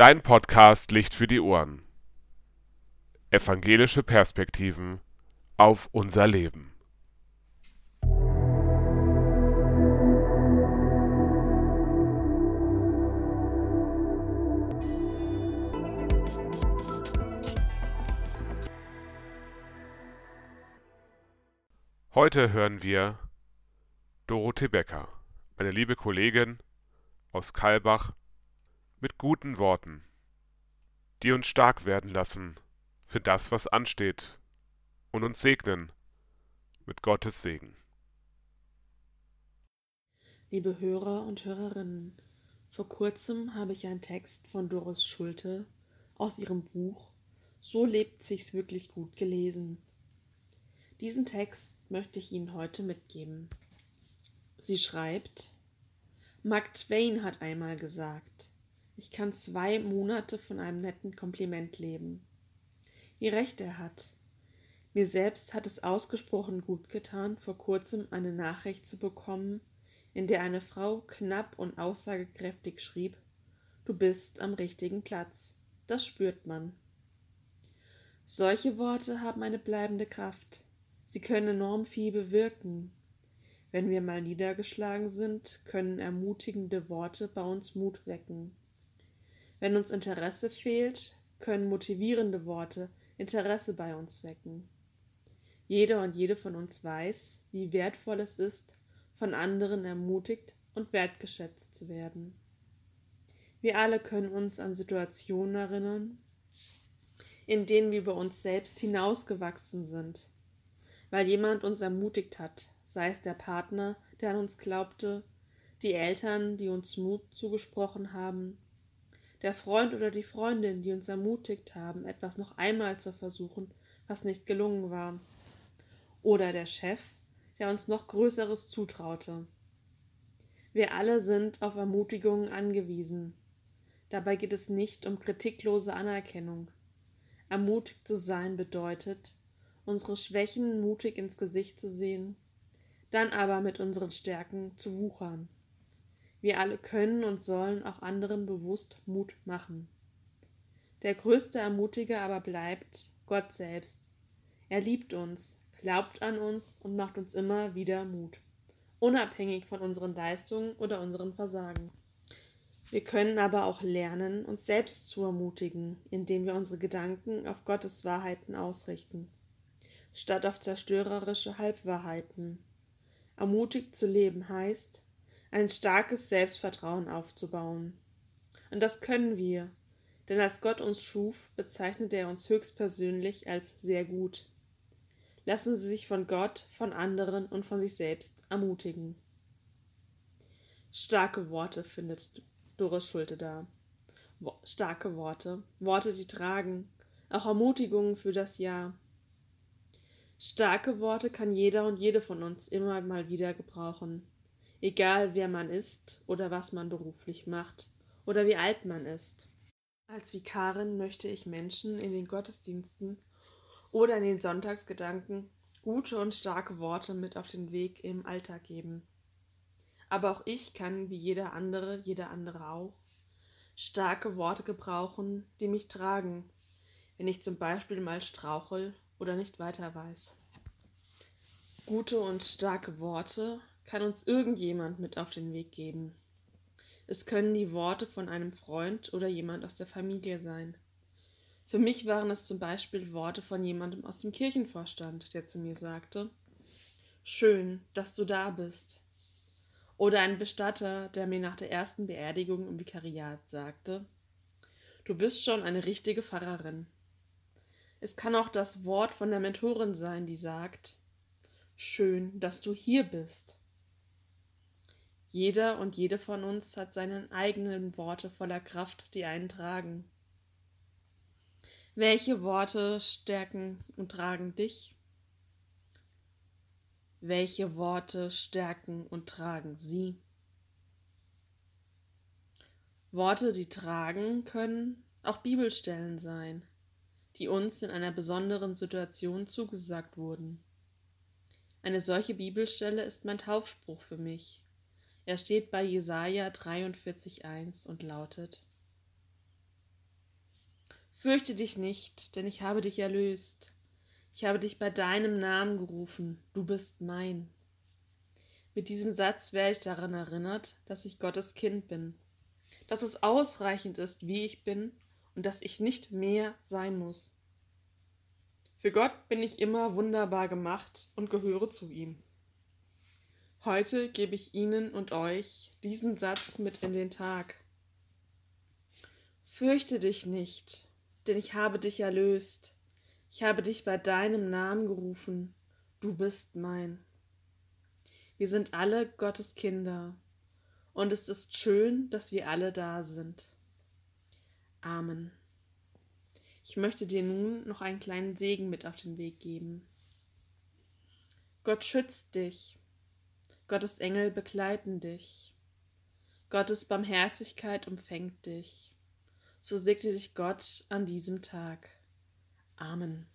Dein Podcast Licht für die Ohren. Evangelische Perspektiven auf unser Leben. Heute hören wir Dorothee Becker, eine liebe Kollegin aus Kalbach, mit guten Worten, die uns stark werden lassen für das, was ansteht, und uns segnen mit Gottes Segen. Liebe Hörer und Hörerinnen, vor kurzem habe ich einen Text von Doris Schulte aus ihrem Buch So lebt sich's wirklich gut gelesen. Diesen Text möchte ich Ihnen heute mitgeben. Sie schreibt, Mark Twain hat einmal gesagt, ich kann zwei Monate von einem netten Kompliment leben. Wie recht er hat. Mir selbst hat es ausgesprochen gut getan, vor kurzem eine Nachricht zu bekommen, in der eine Frau knapp und aussagekräftig schrieb, du bist am richtigen Platz. Das spürt man. Solche Worte haben eine bleibende Kraft. Sie können enorm viel bewirken. Wenn wir mal niedergeschlagen sind, können ermutigende Worte bei uns Mut wecken. Wenn uns Interesse fehlt, können motivierende Worte Interesse bei uns wecken. Jeder und jede von uns weiß, wie wertvoll es ist, von anderen ermutigt und wertgeschätzt zu werden. Wir alle können uns an Situationen erinnern, in denen wir über uns selbst hinausgewachsen sind, weil jemand uns ermutigt hat, sei es der Partner, der an uns glaubte, die Eltern, die uns Mut zugesprochen haben, der Freund oder die Freundin, die uns ermutigt haben, etwas noch einmal zu versuchen, was nicht gelungen war, oder der Chef, der uns noch Größeres zutraute. Wir alle sind auf Ermutigungen angewiesen. Dabei geht es nicht um kritiklose Anerkennung. Ermutigt zu sein bedeutet, unsere Schwächen mutig ins Gesicht zu sehen, dann aber mit unseren Stärken zu wuchern. Wir alle können und sollen auch anderen bewusst Mut machen. Der größte Ermutiger aber bleibt Gott selbst. Er liebt uns, glaubt an uns und macht uns immer wieder Mut, unabhängig von unseren Leistungen oder unseren Versagen. Wir können aber auch lernen, uns selbst zu ermutigen, indem wir unsere Gedanken auf Gottes Wahrheiten ausrichten statt auf zerstörerische Halbwahrheiten. Ermutigt zu leben heißt, ein starkes Selbstvertrauen aufzubauen. Und das können wir, denn als Gott uns schuf, bezeichnete er uns höchstpersönlich als sehr gut. Lassen Sie sich von Gott, von anderen und von sich selbst ermutigen. Starke Worte findet Doris Schulte da. Starke Worte, Worte, die tragen, auch Ermutigungen für das Jahr. Starke Worte kann jeder und jede von uns immer mal wieder gebrauchen. Egal wer man ist oder was man beruflich macht oder wie alt man ist. Als Vikarin möchte ich Menschen in den Gottesdiensten oder in den Sonntagsgedanken gute und starke Worte mit auf den Weg im Alltag geben. Aber auch ich kann, wie jeder andere, jeder andere auch, starke Worte gebrauchen, die mich tragen, wenn ich zum Beispiel mal strauchel oder nicht weiter weiß. Gute und starke Worte kann uns irgendjemand mit auf den Weg geben. Es können die Worte von einem Freund oder jemand aus der Familie sein. Für mich waren es zum Beispiel Worte von jemandem aus dem Kirchenvorstand, der zu mir sagte, Schön, dass du da bist. Oder ein Bestatter, der mir nach der ersten Beerdigung im Vikariat sagte, Du bist schon eine richtige Pfarrerin. Es kann auch das Wort von der Mentorin sein, die sagt, schön, dass du hier bist. Jeder und jede von uns hat seine eigenen Worte voller Kraft, die einen tragen. Welche Worte stärken und tragen dich? Welche Worte stärken und tragen sie? Worte, die tragen, können auch Bibelstellen sein die uns in einer besonderen Situation zugesagt wurden. Eine solche Bibelstelle ist mein Taufspruch für mich. Er steht bei Jesaja 43,1 und lautet: Fürchte dich nicht, denn ich habe dich erlöst. Ich habe dich bei deinem Namen gerufen, du bist mein. Mit diesem Satz werde ich daran erinnert, dass ich Gottes Kind bin, dass es ausreichend ist, wie ich bin und dass ich nicht mehr sein muss. Für Gott bin ich immer wunderbar gemacht und gehöre zu ihm. Heute gebe ich Ihnen und euch diesen Satz mit in den Tag. Fürchte dich nicht, denn ich habe dich erlöst. Ich habe dich bei deinem Namen gerufen. Du bist mein. Wir sind alle Gottes Kinder. Und es ist schön, dass wir alle da sind. Amen. Ich möchte dir nun noch einen kleinen Segen mit auf den Weg geben. Gott schützt dich. Gottes Engel begleiten dich. Gottes Barmherzigkeit umfängt dich. So segne dich Gott an diesem Tag. Amen.